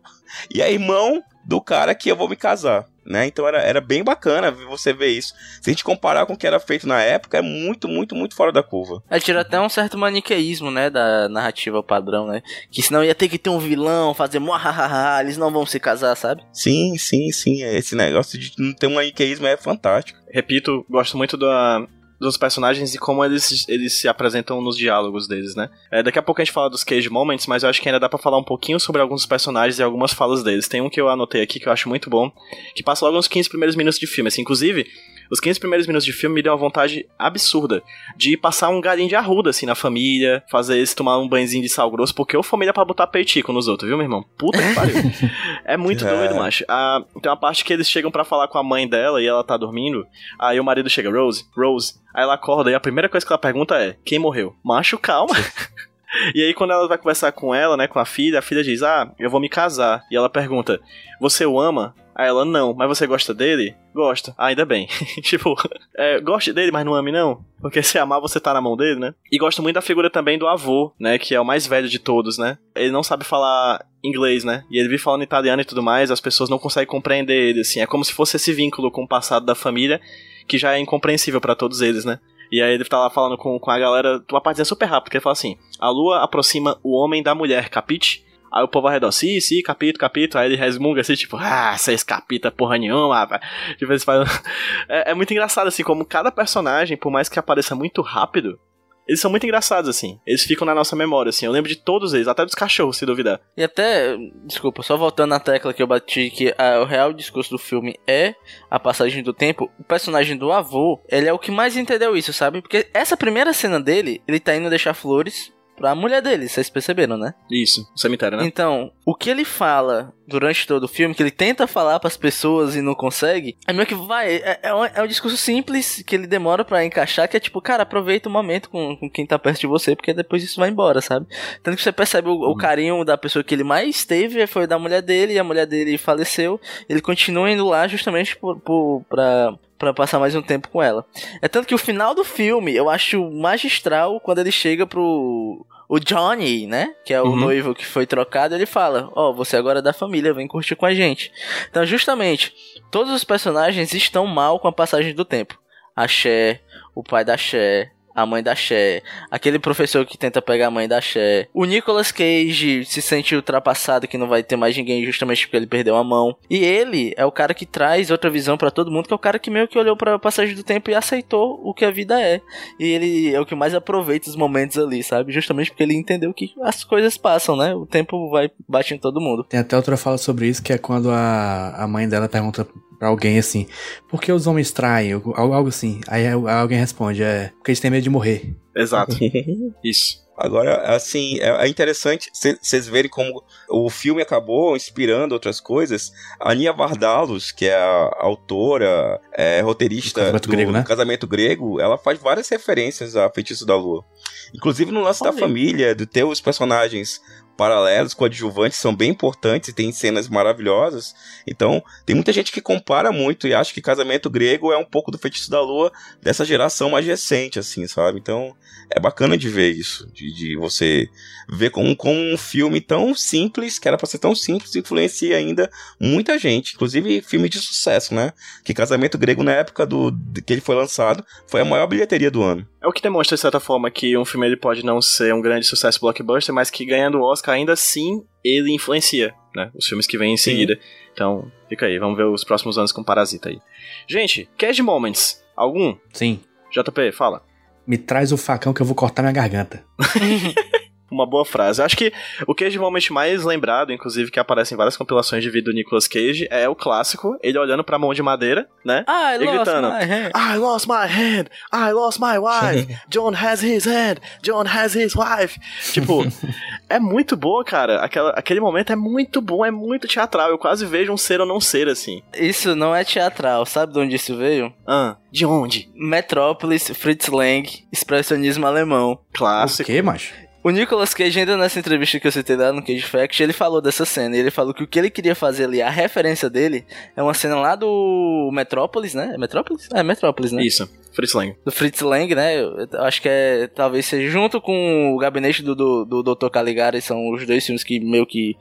e é irmão do cara que eu vou me casar. Né? Então era, era bem bacana você ver isso. Se a gente comparar com o que era feito na época, é muito, muito, muito fora da curva. É, tira até um certo maniqueísmo, né, da narrativa padrão, né? Que senão ia ter que ter um vilão, fazer muahaha, eles não vão se casar, sabe? Sim, sim, sim. Esse negócio de não ter um maniqueísmo é fantástico. Repito, gosto muito da, dos personagens e como eles, eles se apresentam nos diálogos deles, né? É, daqui a pouco a gente fala dos Cage Moments, mas eu acho que ainda dá para falar um pouquinho sobre alguns personagens e algumas falas deles. Tem um que eu anotei aqui que eu acho muito bom, que passa logo nos 15 primeiros minutos de filme. Assim, inclusive, os 15 primeiros minutos de filme me deu uma vontade absurda de passar um galinho de arruda, assim, na família, fazer eles tomar um banhozinho de sal grosso, porque eu família pra botar peitico nos outros, viu, meu irmão? Puta que pariu. é muito é. doido, macho. Ah, tem uma parte que eles chegam para falar com a mãe dela e ela tá dormindo, aí o marido chega, Rose, Rose, aí ela acorda e a primeira coisa que ela pergunta é, quem morreu? Macho, calma. E aí, quando ela vai conversar com ela, né, com a filha, a filha diz: Ah, eu vou me casar. E ela pergunta: Você o ama? Aí ela, não, mas você gosta dele? Gosta. Ah, ainda bem. tipo, é, goste dele, mas não ame não? Porque se amar, você tá na mão dele, né? E gosto muito da figura também do avô, né? Que é o mais velho de todos, né? Ele não sabe falar inglês, né? E ele vive falando italiano e tudo mais, as pessoas não conseguem compreender ele, assim. É como se fosse esse vínculo com o passado da família que já é incompreensível para todos eles, né? E aí ele tá lá falando com, com a galera, uma partezinha super rápida, que ele fala assim: A lua aproxima o homem da mulher, capite? Aí o povo arredor, sim, sim, capítulo, capítulo. Aí ele resmunga assim, tipo, ah, seis capítulos, porra nenhuma, rapaz. Tipo, faz... é, é muito engraçado, assim, como cada personagem, por mais que apareça muito rápido, eles são muito engraçados, assim. Eles ficam na nossa memória, assim. Eu lembro de todos eles, até dos cachorros, se duvidar. E até, desculpa, só voltando na tecla que eu bati, que a- o real discurso do filme é a passagem do tempo, o personagem do avô, ele é o que mais entendeu isso, sabe? Porque essa primeira cena dele, ele tá indo deixar flores pra mulher dele, vocês perceberam, né? Isso, o cemitério, né? Então, o que ele fala durante todo o filme, que ele tenta falar pras pessoas e não consegue, é meio que vai. É, é um, é um discurso simples que ele demora pra encaixar, que é tipo, cara, aproveita o momento com, com quem tá perto de você, porque depois isso vai embora, sabe? Tanto que você percebe o, o carinho da pessoa que ele mais teve foi da mulher dele, e a mulher dele faleceu. Ele continua indo lá justamente por, por, pra. Pra passar mais um tempo com ela. É tanto que o final do filme eu acho magistral quando ele chega pro. O Johnny, né? Que é o Uhum. noivo que foi trocado, ele fala: Ó, você agora é da família, vem curtir com a gente. Então, justamente, todos os personagens estão mal com a passagem do tempo. A Cher, o pai da Cher, a mãe da Cher, aquele professor que tenta pegar a mãe da Cher. O Nicolas Cage se sente ultrapassado que não vai ter mais ninguém justamente porque ele perdeu a mão. E ele é o cara que traz outra visão pra todo mundo, que é o cara que meio que olhou pra passagem do tempo e aceitou o que a vida é. E ele é o que mais aproveita os momentos ali, sabe? Justamente porque ele entendeu que as coisas passam, né? O tempo vai bate em todo mundo. Tem até outra fala sobre isso, que é quando a, a mãe dela pergunta pra alguém assim, por que os homens traem? Algo, algo assim. Aí alguém responde, é, porque eles têm medo de morrer. Exato. Isso. Agora, assim, é é interessante vocês verem como o filme acabou inspirando outras coisas. A Nia Vardalos, que é a autora, é, roteirista Do Casamento do, Grego, né? do Casamento Grego, ela faz várias referências a Feitiço da Lua. Inclusive no lance da família, de ter os personagens paralelos, coadjuvantes, são bem importantes e tem cenas maravilhosas. Então, tem muita gente que compara muito e acha que Casamento Grego é um pouco do Feitiço da Lua dessa geração mais recente, assim, sabe? Então, é bacana de ver isso, de, de você ver como, um filme tão simples, que era pra ser tão simples, influencia ainda muita gente, inclusive filme de sucesso, né? Que Casamento Grego, na época do, que ele foi lançado, foi a maior bilheteria do ano. É o que demonstra, de certa forma, que um filme ele pode não ser um grande sucesso blockbuster, mas que ganhando o Oscar ainda assim ele influencia, né? Os filmes que vêm em Sim. seguida. Então, fica aí, vamos ver os próximos anos com Parasita aí. Gente, Cash Moments, algum? Sim. JP, fala. Me traz o facão que eu vou cortar minha garganta. Uma boa frase. Eu acho que o Cage Moment mais lembrado, inclusive, que aparece em várias compilações de vídeo do Nicolas Cage, é o clássico, ele olhando pra mão de madeira, né? Ah, E gritando. my hand. I lost my hand! I lost my wife! John has his hand! John has his wife! Tipo, é muito boa, cara. Aquela, aquele momento é muito bom, é muito teatral. Eu quase vejo um ser ou não ser assim. Isso não é teatral, sabe de onde isso veio? Ah, de onde? Metrópolis, Fritz Lang, expressionismo alemão. O Clássico. quê, macho? O Nicolas Cage, ainda nessa entrevista que eu citei lá no Cage Fact, ele falou dessa cena. Ele falou que o que ele queria fazer ali, a referência dele, é uma cena lá do Metrópolis, né? É Metrópolis? É, Metrópolis, né? Isso, Fritz Lang. Do Fritz Lang, né? Eu acho que é, talvez seja junto com o Gabinete do, do, do Dr. Caligari, são os dois filmes que meio que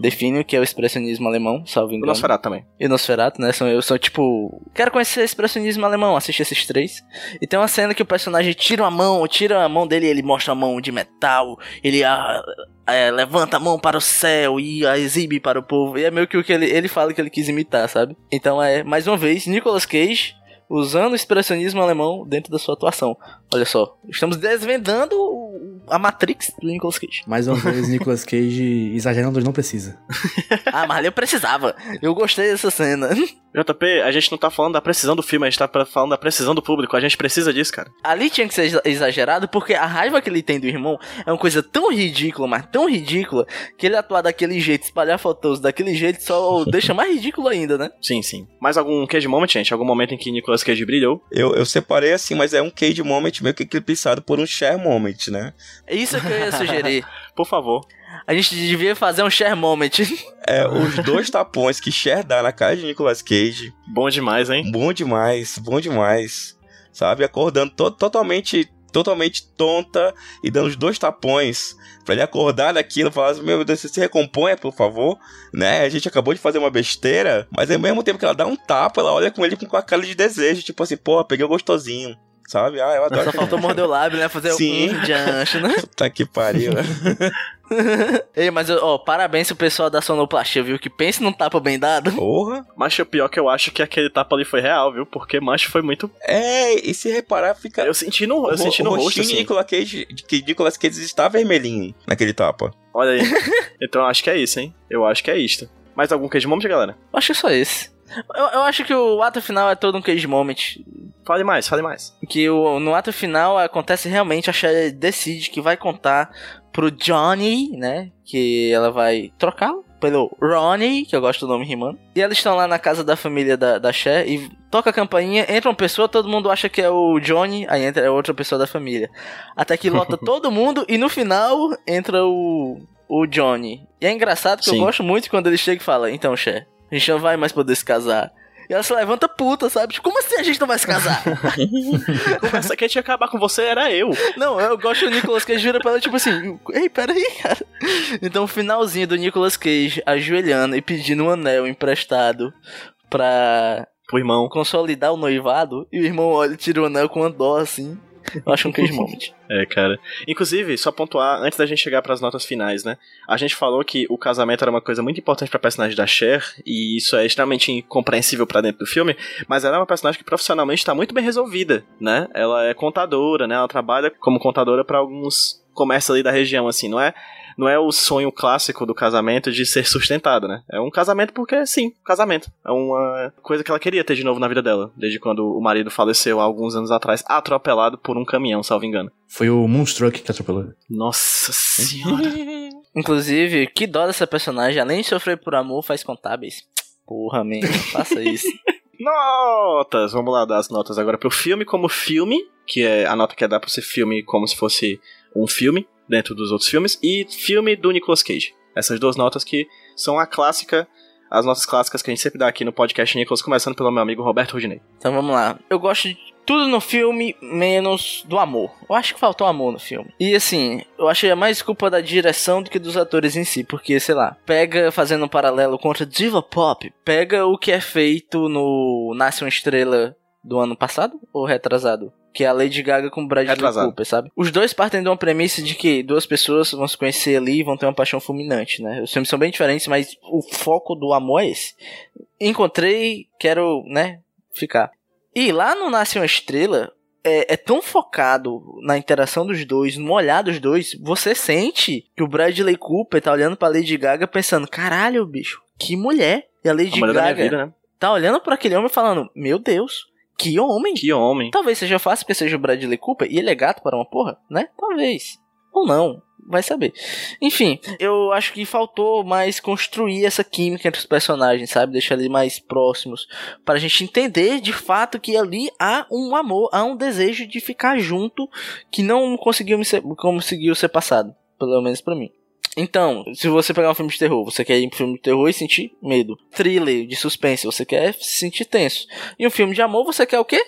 definem o que é o expressionismo alemão, salvo O engano. Nosferatu também. e Nosferatu, né? São, eu sou tipo. Quero conhecer expressionismo alemão, assiste esses três. E tem uma cena que o personagem tira a mão, tira a mão dele ele mostra a mão de metal. Ele ah, é, levanta a mão para o céu e a exibe para o povo. E é meio que o que ele, ele fala que ele quis imitar, sabe? Então é, mais uma vez, Nicolas Cage usando o expressionismo alemão dentro da sua atuação. Olha só, estamos desvendando a Matrix do Nicolas Cage. Mais uma vez, Nicolas Cage exagerando onde não precisa. Ah, mas ali eu precisava. Eu gostei dessa cena. JP, a gente não tá falando da precisão do filme, a gente tá falando da precisão do público. A gente precisa disso, cara. Ali tinha que ser exa- exagerado, porque a raiva que ele tem do irmão é uma coisa tão ridícula, mas tão ridícula, que ele atuar daquele jeito, espalhar fotos daquele jeito, só o deixa mais ridículo ainda, né? Sim, sim. Mais algum Cage Moment, gente? Algum momento em que Nicolas Cage brilhou? Eu, eu separei assim, mas é um Cage Moment meio que eclipsado por um Share Moment, né? É isso que eu ia sugerir. Por favor. A gente devia fazer um share moment. É, os dois tapões que Cher dá na cara de Nicolas Cage, Bom demais, hein? bom demais, bom demais. Sabe? Acordando to- totalmente totalmente tonta e dando os dois tapões pra ele acordar daquilo e falar assim, meu Deus, você se recomponha, por favor, né? A gente acabou de fazer uma besteira, mas ao mesmo tempo que ela dá um tapa, ela olha com ele com a cara de desejo, tipo assim, pô, peguei o gostosinho. Sabe? Ah, eu adoro. Só faltou morder o lábio, né? Fazer Sim. um gancho, né? Puta que pariu. Ei, mas ó, parabéns pro pessoal da sonoplastia, viu? Que pense num tapa bem dado. Porra. Mas o pior que eu acho que aquele tapa ali foi real, viu? Porque mancho foi muito. É, e se reparar, fica. Eu senti no, eu senti no o rosto, assim. Nicolas Cage, que Nicolas Cage está vermelhinho naquele tapa. Olha aí. então eu acho que é isso, hein? Eu acho que é isto. Mais algum queijo moment, galera? Eu acho que é só esse. Eu, eu acho que o ato final é todo um cage moment. Fale mais, fale mais. Que o, no ato final acontece realmente, a Cher decide que vai contar pro Johnny, né? Que ela vai trocá-lo pelo Ronnie, que eu gosto do nome rimando. E eles estão lá na casa da família da, da Cher e toca a campainha, entra uma pessoa, todo mundo acha que é o Johnny, aí entra outra pessoa da família. Até que lota todo mundo e no final entra o, o Johnny. E é engraçado que Sim. eu gosto muito quando ele chega e fala, então Cher, a gente não vai mais poder se casar. E ela se levanta puta, sabe? Tipo, como assim a gente não vai se casar? Tinha que acabar com você era eu. Não, eu gosto do Nicolas Cage jura pra ela, tipo assim, ei, peraí, cara. Então o finalzinho do Nicolas Cage ajoelhando e pedindo um anel emprestado pra Pro irmão. consolidar o noivado, e o irmão olha e tira o anel com uma dó assim. Eu acho um cage moment. É, cara. Inclusive, só pontuar, antes da gente chegar pras notas finais, né? A gente falou que o casamento era uma coisa muito importante pra personagem da Cher, e isso é extremamente incompreensível pra dentro do filme, mas ela é uma personagem que profissionalmente tá muito bem resolvida, né? Ela é contadora, né? Ela trabalha como contadora pra alguns comércios ali da região, assim, não é? Não é o sonho clássico do casamento de ser sustentado, né? É um casamento porque, sim, casamento. É uma coisa que ela queria ter de novo na vida dela, desde quando o marido faleceu há alguns anos atrás, atropelado por um caminhão, salvo engano. Foi o Moonstruck que atropelou. Nossa senhora. Inclusive, que dó dessa personagem, além de sofrer por amor, faz contábeis. Porra, man, não faça isso. Notas! Vamos lá dar as notas agora pro filme como filme, que é a nota que é dar pra esse filme como se fosse um filme dentro dos outros filmes, e filme do Nicolas Cage. Essas duas notas que são a clássica, as notas clássicas que a gente sempre dá aqui no podcast Nicolas, começando pelo meu amigo Roberto Rudinei. Então vamos lá. Eu gosto de tudo no filme, menos do amor. Eu acho que faltou amor no filme. E assim, eu achei mais culpa da direção do que dos atores em si. Porque, sei lá, pega, fazendo um paralelo contra Diva Pop, pega o que é feito no Nasce uma Estrela do ano passado ou retrasado? Que é a Lady Gaga com o Bradley. Cooper, sabe? Os dois partem de uma premissa de que duas pessoas vão se conhecer ali e vão ter uma paixão fulminante, né? Os filmes são bem diferentes, mas o foco do amor é esse. Encontrei, quero, né, ficar. E lá no Nasce uma Estrela, é, é tão focado na interação dos dois, no olhar dos dois, você sente que o Bradley Cooper tá olhando pra Lady Gaga pensando, caralho, bicho, que mulher. E a A Lady minha Gaga vida, né? tá olhando pra aquele homem falando, meu Deus, que homem. Que homem. Talvez seja fácil porque seja o Bradley Cooper e ele é gato para uma porra, né? Talvez. Ou não. Vai saber. Enfim, eu acho que faltou mais construir essa química entre os personagens, sabe? Deixar eles mais próximos. Pra gente entender de fato que ali há um amor, há um desejo de ficar junto que não conseguiu, me ser, conseguiu ser passado. Pelo menos pra mim. Então, se você pegar um filme de terror, você quer ir pro filme de terror e sentir medo. Thriller, de suspense, você quer se sentir tenso. E um filme de amor, você quer o quê?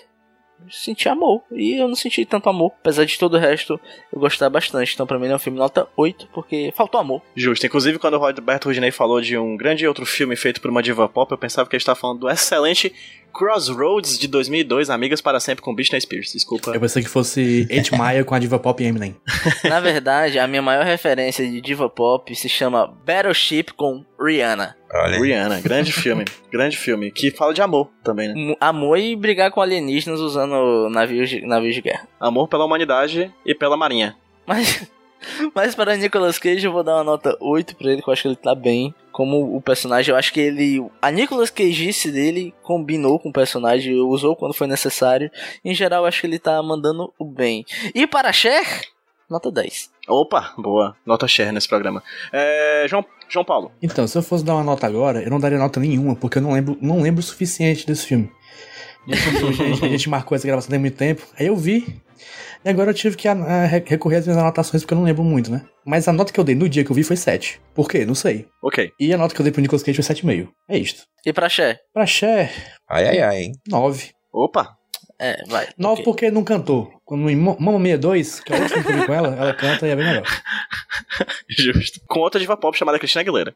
Sentir amor. E eu não senti tanto amor. Apesar de todo o resto, eu gostar bastante. Então, pra mim, é um filme nota 8, porque faltou amor. Justo. Inclusive, quando o Roberto Rudinei falou de um grande outro filme feito por uma diva pop, eu pensava que ele estava falando do excelente Crossroads de 2002, Amigas para Sempre com Britney Spears. Desculpa. Eu pensei que fosse 8 Mile com a diva pop e Eminem. Na verdade, a minha maior referência de diva pop se chama Battleship com Rihanna. Olha. Rihanna, grande filme. grande filme. Que fala de amor também, né? Amor e brigar com alienígenas usando navios de, navios de guerra. Amor pela humanidade e pela marinha. Mas, mas para Nicolas Cage eu vou dar uma nota 8 pra ele, que eu acho que ele tá bem. Como o personagem, eu acho que ele. A Nicolas Cage'ice dele combinou com o personagem, usou quando foi necessário. Em geral, eu acho que ele tá mandando o bem. E para Cher, nota 10. Opa, boa. Nota share nesse programa. É, João, João Paulo. Então, se eu fosse dar uma nota agora, eu não daria nota nenhuma, porque eu não lembro, não lembro o suficiente desse filme. E a, gente, a gente marcou essa gravação tem muito tempo, aí eu vi. E agora eu tive que ah, re- recorrer às minhas anotações porque eu não lembro muito, né? Mas a nota que eu dei no dia que eu vi foi 7. Por quê? Não sei. Ok. E a nota que eu dei pro Nicolas Cage foi 7,5. É isto. E pra Cher? Pra Cher, Ai, ai, ai, hein? 9. Opa. É, vai. 9 ok. porque não cantou. Quando em Mamma Mia 2, que é o filme que eu vi com ela, ela canta e é bem melhor. Justo. Com outra diva pop chamada Cristina Aguilera.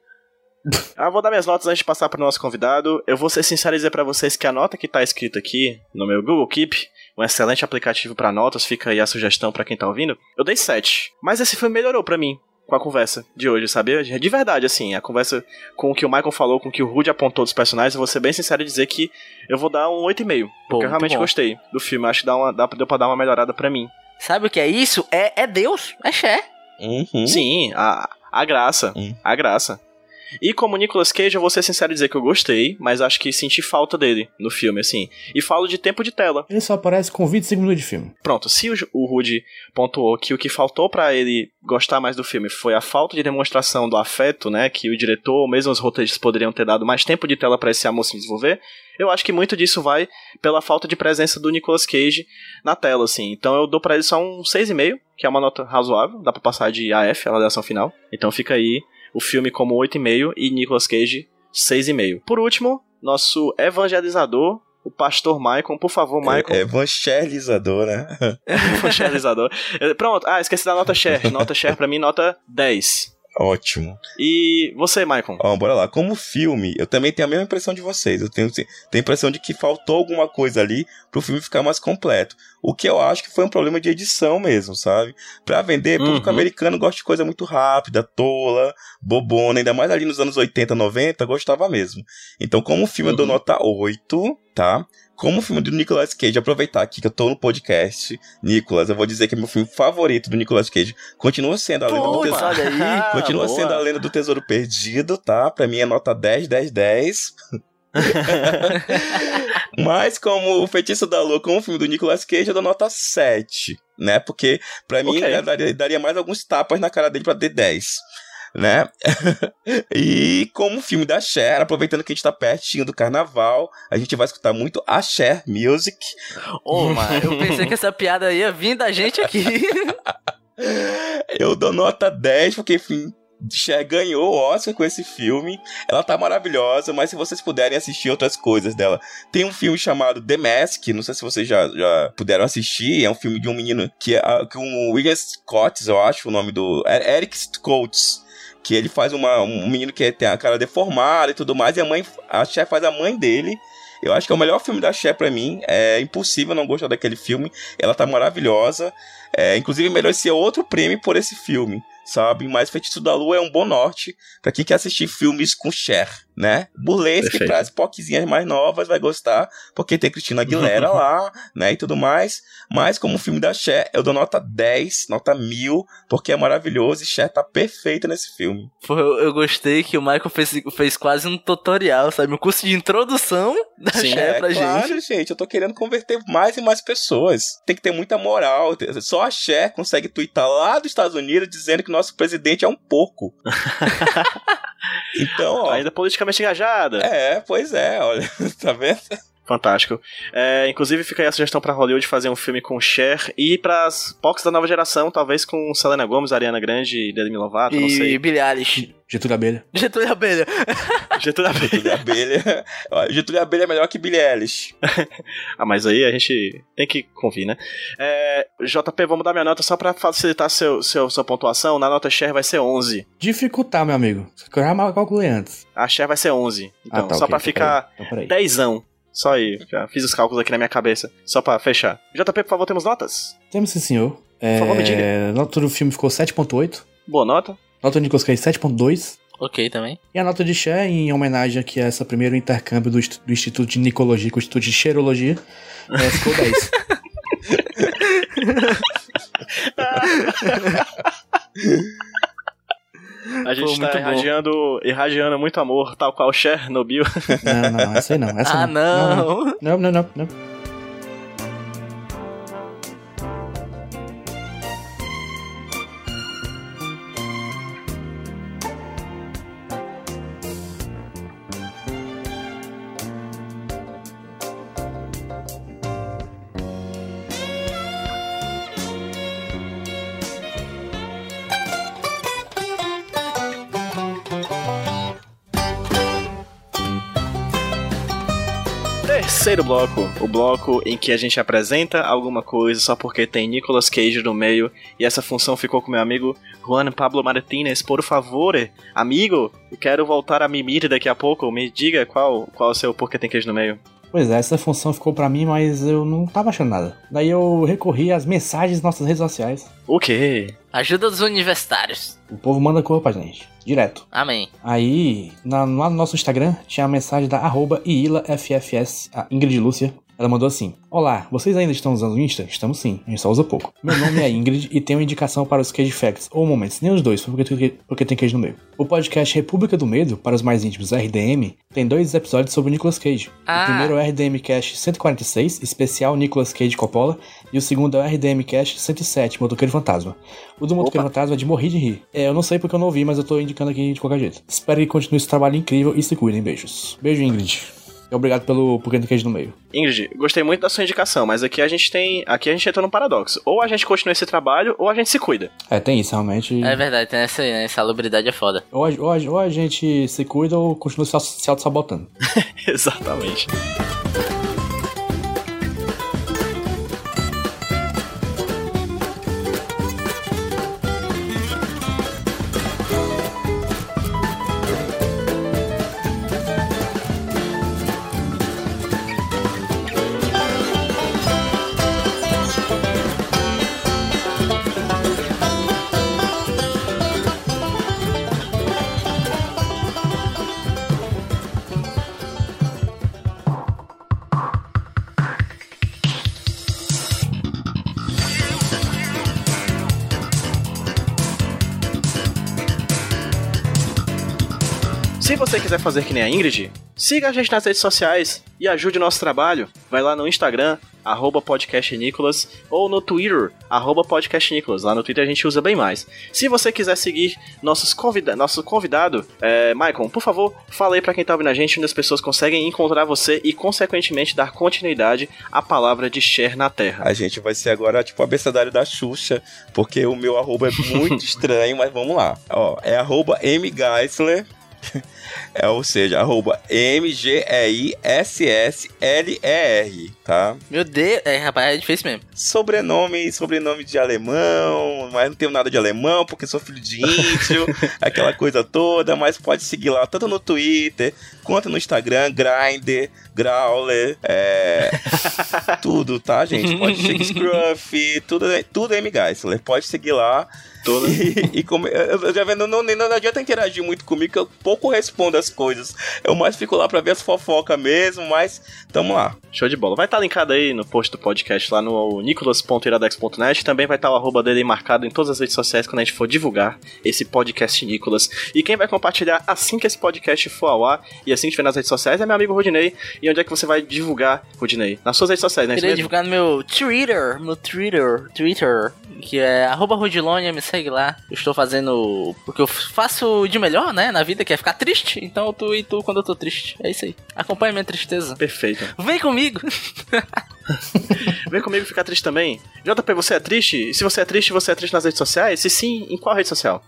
Ah, vou dar minhas notas antes de passar pro nosso convidado. Eu vou ser sincero e dizer pra vocês que a nota que tá escrita aqui no meu Google Keep um excelente aplicativo para notas, fica aí a sugestão para quem tá ouvindo. Eu dei 7. Mas esse filme melhorou para mim com a conversa de hoje, sabe? De verdade, assim, a conversa com o que o Michael falou, com o que o Rude apontou dos personagens, eu vou ser bem sincero e dizer que eu vou dar um 8,5. Porque eu realmente bom. gostei do filme. Acho que dá uma, dá, deu pra dar uma melhorada pra mim. Sabe o que é isso? É, é Deus, é Cher. Uhum. Sim, a, a graça. Hum. A graça. E como Nicolas Cage, eu vou ser sincero e dizer que eu gostei, mas acho que senti falta dele no filme, assim. E falo de tempo de tela. Ele só aparece com 25 minutos de filme. Pronto, se o, o Rudy pontuou que o que faltou pra ele gostar mais do filme foi a falta de demonstração do afeto, né, que o diretor ou mesmo os roteiristas poderiam ter dado mais tempo de tela pra esse amor se desenvolver, eu acho que muito disso vai pela falta de presença do Nicolas Cage na tela, assim. Então eu dou pra ele só um 6,5, que é uma nota razoável, dá pra passar de AF, a avaliação final. Então fica aí o filme como 8,5 e Nicolas Cage 6,5. Por último, nosso evangelizador, o pastor Michael. Por favor, Michael. É evangelizador, né? evangelizador. Pronto, ah, esqueci da nota share. Nota share pra mim, nota 10. Ótimo. E você, Michael? Ó, bora lá. Como filme, eu também tenho a mesma impressão de vocês. Eu tenho, tenho a impressão de que faltou alguma coisa ali pro filme ficar mais completo. O que eu acho que foi um problema de edição mesmo, sabe? Pra vender, Uhum. público americano gosta de coisa muito rápida, tola, bobona, ainda mais ali nos anos 80, 90, gostava mesmo. Então, como filme, eu dou Uhum. nota 8, tá? Como filme do Nicolas Cage, aproveitar aqui que eu tô no podcast, Nicolas, eu vou dizer que é meu filme favorito do Nicolas Cage continua sendo a Lenda do Putz, Tesouro. olha aí. Continua boa. sendo a Lenda do Tesouro Perdido, tá? Pra mim é nota 10, 10, 10. Mas como o Feitiço da Lua, como o filme do Nicolas Cage, eu dou nota 7, né? Porque pra mim Ok. eu daria, daria mais alguns tapas na cara dele pra ter 10. Né? e como filme da Cher, aproveitando que a gente tá pertinho do carnaval, a gente vai escutar muito a Cher Music. Ô, mano, eu pensei que essa piada ia vir da gente aqui. Eu dou nota 10, porque, enfim, Cher ganhou o Oscar com esse filme. Ela tá maravilhosa, mas se vocês puderem assistir outras coisas dela. Tem um filme chamado The Mask, não sei se vocês já, já puderam assistir. É um filme de um menino que é que um William Scott, eu acho o nome do. é Eric Coates. Que ele faz uma, um menino que tem a cara deformada e tudo mais, e a mãe. A Cher faz a mãe dele. Eu acho que é o melhor filme da Cher pra mim. É impossível não gostar daquele filme. Ela tá maravilhosa. É, inclusive, merecia outro prêmio por esse filme, sabe? Mas Feitiço da Lua é um bom norte pra quem quer assistir filmes com Cher, né? Burlesque Perfeito. para as poquezinhas mais novas vai gostar, porque tem Cristina Aguilera lá, né? E tudo mais. Mas como filme da Cher, eu dou nota 10, nota 1000, porque é maravilhoso e Cher tá perfeita nesse filme. Pô, eu, eu gostei que o Michael fez, fez quase um tutorial, sabe? Um curso de introdução da Sim, Cher É pra claro, gente. gente. Eu tô querendo converter mais e mais pessoas. Tem que ter muita moral. Só a Cher consegue twittar lá dos Estados Unidos dizendo que nosso presidente é um porco. então, ó. Ainda politicamente engajada. É, pois é, olha, tá vendo? Fantástico. É, inclusive, fica aí a sugestão para Hollywood fazer um filme com Cher e para as Pox da nova geração, talvez com Selena Gomez, Ariana Grande e Demi Lovato, e, não sei. E Billie Eilish. Getúlio Abelha. Getúlio Abelha. Getúlio Abelha. Getúlio Abelha. Getúlio Abelha é melhor que Billie Eilish. ah, mas aí a gente tem que convir, né? É, JP, vamos dar minha nota só para facilitar seu, seu, sua pontuação. Na nota Cher vai ser 11. Dificultar, meu amigo. Eu já mal calculei antes. A Cher vai ser 11. Então, ah, tá, só okay, para então ficar então, só aí, já fiz os cálculos aqui na minha cabeça. Só pra fechar. JP, por favor, temos notas? Temos sim, senhor. É, favor, me diga. nota do filme ficou 7.8. Boa nota. Nota do Nicolas Cage 7.2. Ok, também. E a nota de Cher, em homenagem aqui a esse primeiro intercâmbio do, do Instituto de Nicologia com o Instituto de Cheirologia, é, ficou 10. A gente Pô, tá bom. irradiando, irradiando muito amor, tal qual Chernobyl. Não, não, essa aí não. Essa ah, não. Não, não, não, não. Terceiro bloco, o bloco em que a gente apresenta alguma coisa só porque tem Nicolas Cage no meio e essa função ficou com meu amigo Juan Pablo Martinez. Por favor, amigo, quero voltar a mimir daqui a pouco. Me diga qual qual é o seu porque tem queijo no meio. Pois é, essa função ficou pra mim, mas eu não tava achando nada. Daí eu recorri às mensagens nas nossas redes sociais. O quê? Ajuda dos universitários. O povo manda cor pra gente, direto. Amém. Aí, na- lá no nosso Instagram, tinha a mensagem da arroba IILAFFS, a Ingrid Lúcia. Ela mandou assim: Olá, vocês ainda estão usando o Insta? Estamos sim, a gente só usa pouco. Meu nome é Ingrid e tenho indicação para os Cage Facts, ou Momentos, nem os dois, porque, tem- porque tem queijo no meio. O podcast República do Medo, para os mais íntimos RDM, tem dois episódios sobre o Nicolas Cage. Ah. O primeiro é o RDM Cast 146, especial Nicolas Cage Coppola, e o segundo é o RDM Cast 107, Motoqueiro Fantasma. O do Motoqueiro Fantasma é de morrer de rir. É, eu não sei porque eu não ouvi, mas eu tô indicando aqui de qualquer jeito. Espero que continue esse trabalho incrível e se cuidem. Beijos. Beijo, Ingrid. E obrigado pelo tem queijo no meio. Ingrid, gostei muito da sua indicação, mas aqui a gente tem. Aqui a gente entra num paradoxo. Ou a gente continua esse trabalho, ou a gente se cuida. É, tem isso, realmente. É verdade, tem essa aí, né? Salubridade é foda. Ou, a, ou, a, ou a gente se cuida ou continua se, se auto-sabotando. Exatamente. Se você quiser fazer que nem a Ingrid, siga a gente nas redes sociais e ajude o nosso trabalho. Vai lá no Instagram, arroba podcastnicolas, ou no Twitter, arroba podcastnicolas. Lá no Twitter a gente usa bem mais. Se você quiser seguir nossos convida nosso convidado, é, Maicon, por favor, fala aí pra quem tá ouvindo a gente onde as pessoas conseguem encontrar você e, consequentemente, dar continuidade à palavra de Cher na Terra. A gente vai ser agora tipo o abecedário da Xuxa, porque o meu arroba é muito estranho, mas vamos lá. Ó, é arroba mgeisler, é, ou seja, arroba M-G-E-I-S-S-L-E-R, tá? Meu Deus, é, rapaz, é difícil mesmo. Sobrenome, sobrenome de alemão, mas não tenho nada de alemão, porque sou filho de índio, aquela coisa toda, mas pode seguir lá, tanto no Twitter, quanto no Instagram, Grindr, Growler, é... tudo, tá, gente? Pode seguir Scruff, tudo, tudo é M. Geisler, pode seguir lá. Tudo. E, e como, eu, eu já vendo, não, não, não adianta interagir muito comigo, que eu pouco respondo as coisas. Eu mais fico lá pra ver as fofocas mesmo, mas tamo lá. Show de bola. Vai estar linkado aí no post do podcast lá no nicolas.iradex.net. Também vai estar o arroba dele aí marcado em todas as redes sociais quando a gente for divulgar esse podcast Nicolas. E quem vai compartilhar assim que esse podcast for ao ar e assim que estiver nas redes sociais é meu amigo Rodinei. E onde é que você vai divulgar, Rodinei? Nas suas redes sociais, né? Mesmo? divulgar no meu Twitter, meu Twitter, Twitter, que é arroba Rodilônia, me segue lá. Eu estou fazendo o que eu faço de melhor, né, na vida, que é ficar triste. Então eu tuito quando eu tô triste. É isso aí. Acompanhe minha tristeza. Perfeito. Vem comigo! Vem comigo ficar triste também. JP, você é triste? E se você é triste, você é triste nas redes sociais? Se sim, em qual rede social?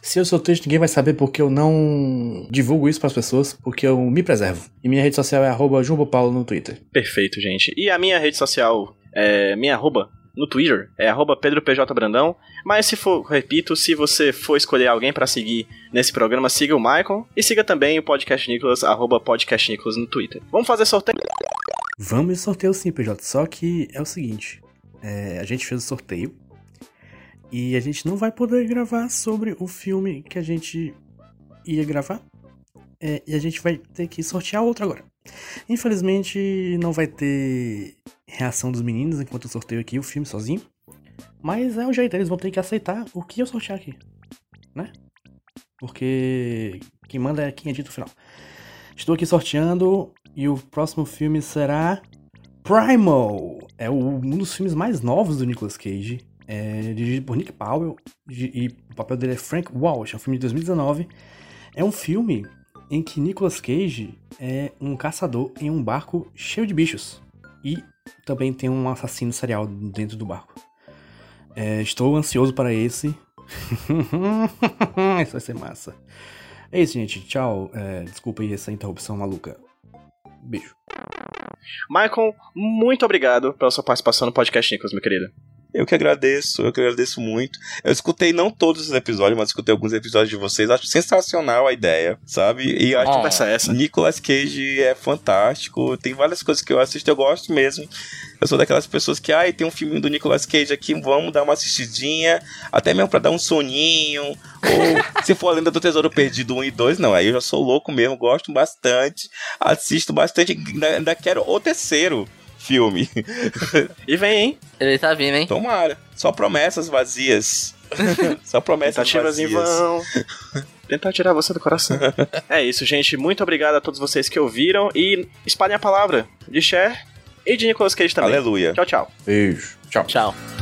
Se eu sou triste, ninguém vai saber porque eu não divulgo isso pras pessoas, porque eu me preservo. E minha rede social é arroba Jumbo Paulo no Twitter. Perfeito, gente. E a minha rede social, é, minha arroba no Twitter, é arroba PedroPJBrandão. Mas se for, repito, se você for escolher alguém pra seguir nesse programa, siga o Michael e siga também o Podcast Nicolas, arroba Podcast Nicolas no Twitter. Vamos fazer sorteio? Vamos sorteio sim, PJ. Só que é o seguinte: é, a gente fez o sorteio e a gente não vai poder gravar sobre o filme que a gente ia gravar. É, e a gente vai ter que sortear outro agora. Infelizmente, não vai ter reação dos meninos enquanto eu sorteio aqui o filme sozinho. Mas é o jeito, eles vão ter que aceitar o que eu sortear aqui. Né? Porque quem manda é quem edita o final. Estou aqui sorteando e o próximo filme será Primal. É um dos filmes mais novos do Nicolas Cage. É dirigido por Nick Powell e o papel dele é Frank Walsh. É um filme de 2019. É um filme em que Nicolas Cage é um caçador em um barco cheio de bichos. E também tem um assassino serial dentro do barco. É, estou ansioso para esse. Isso vai ser massa. É isso, gente. Tchau. É, desculpa aí essa interrupção maluca. Beijo. Michael, muito obrigado pela sua participação no Podcast Nicolas, meu querido. Eu que agradeço, eu que agradeço muito. Eu escutei não todos os episódios, mas escutei alguns episódios de vocês. Acho sensacional a ideia, sabe? E acho Oh. que Conversa essa. Nicolas Cage é fantástico. Tem várias coisas que eu assisto, eu gosto mesmo. Eu sou daquelas pessoas que, ai, tem um filme do Nicolas Cage aqui, vamos dar uma assistidinha, até mesmo pra dar um soninho. Ou se for a Lenda do Tesouro Perdido 1 e 2, não, aí eu já sou louco mesmo, gosto bastante, assisto bastante, ainda, ainda quero o terceiro filme. E vem, hein? Ele tá vindo, hein? Tomara. Só promessas vazias. Só promessas Tentativas em vazias. vão. Tentar tirar você do coração. é isso, gente. Muito obrigado a todos vocês que ouviram. E espalhem a palavra de Cher e de Nicolas Cage também. Aleluia. Tchau, tchau. Beijo. Tchau. Tchau.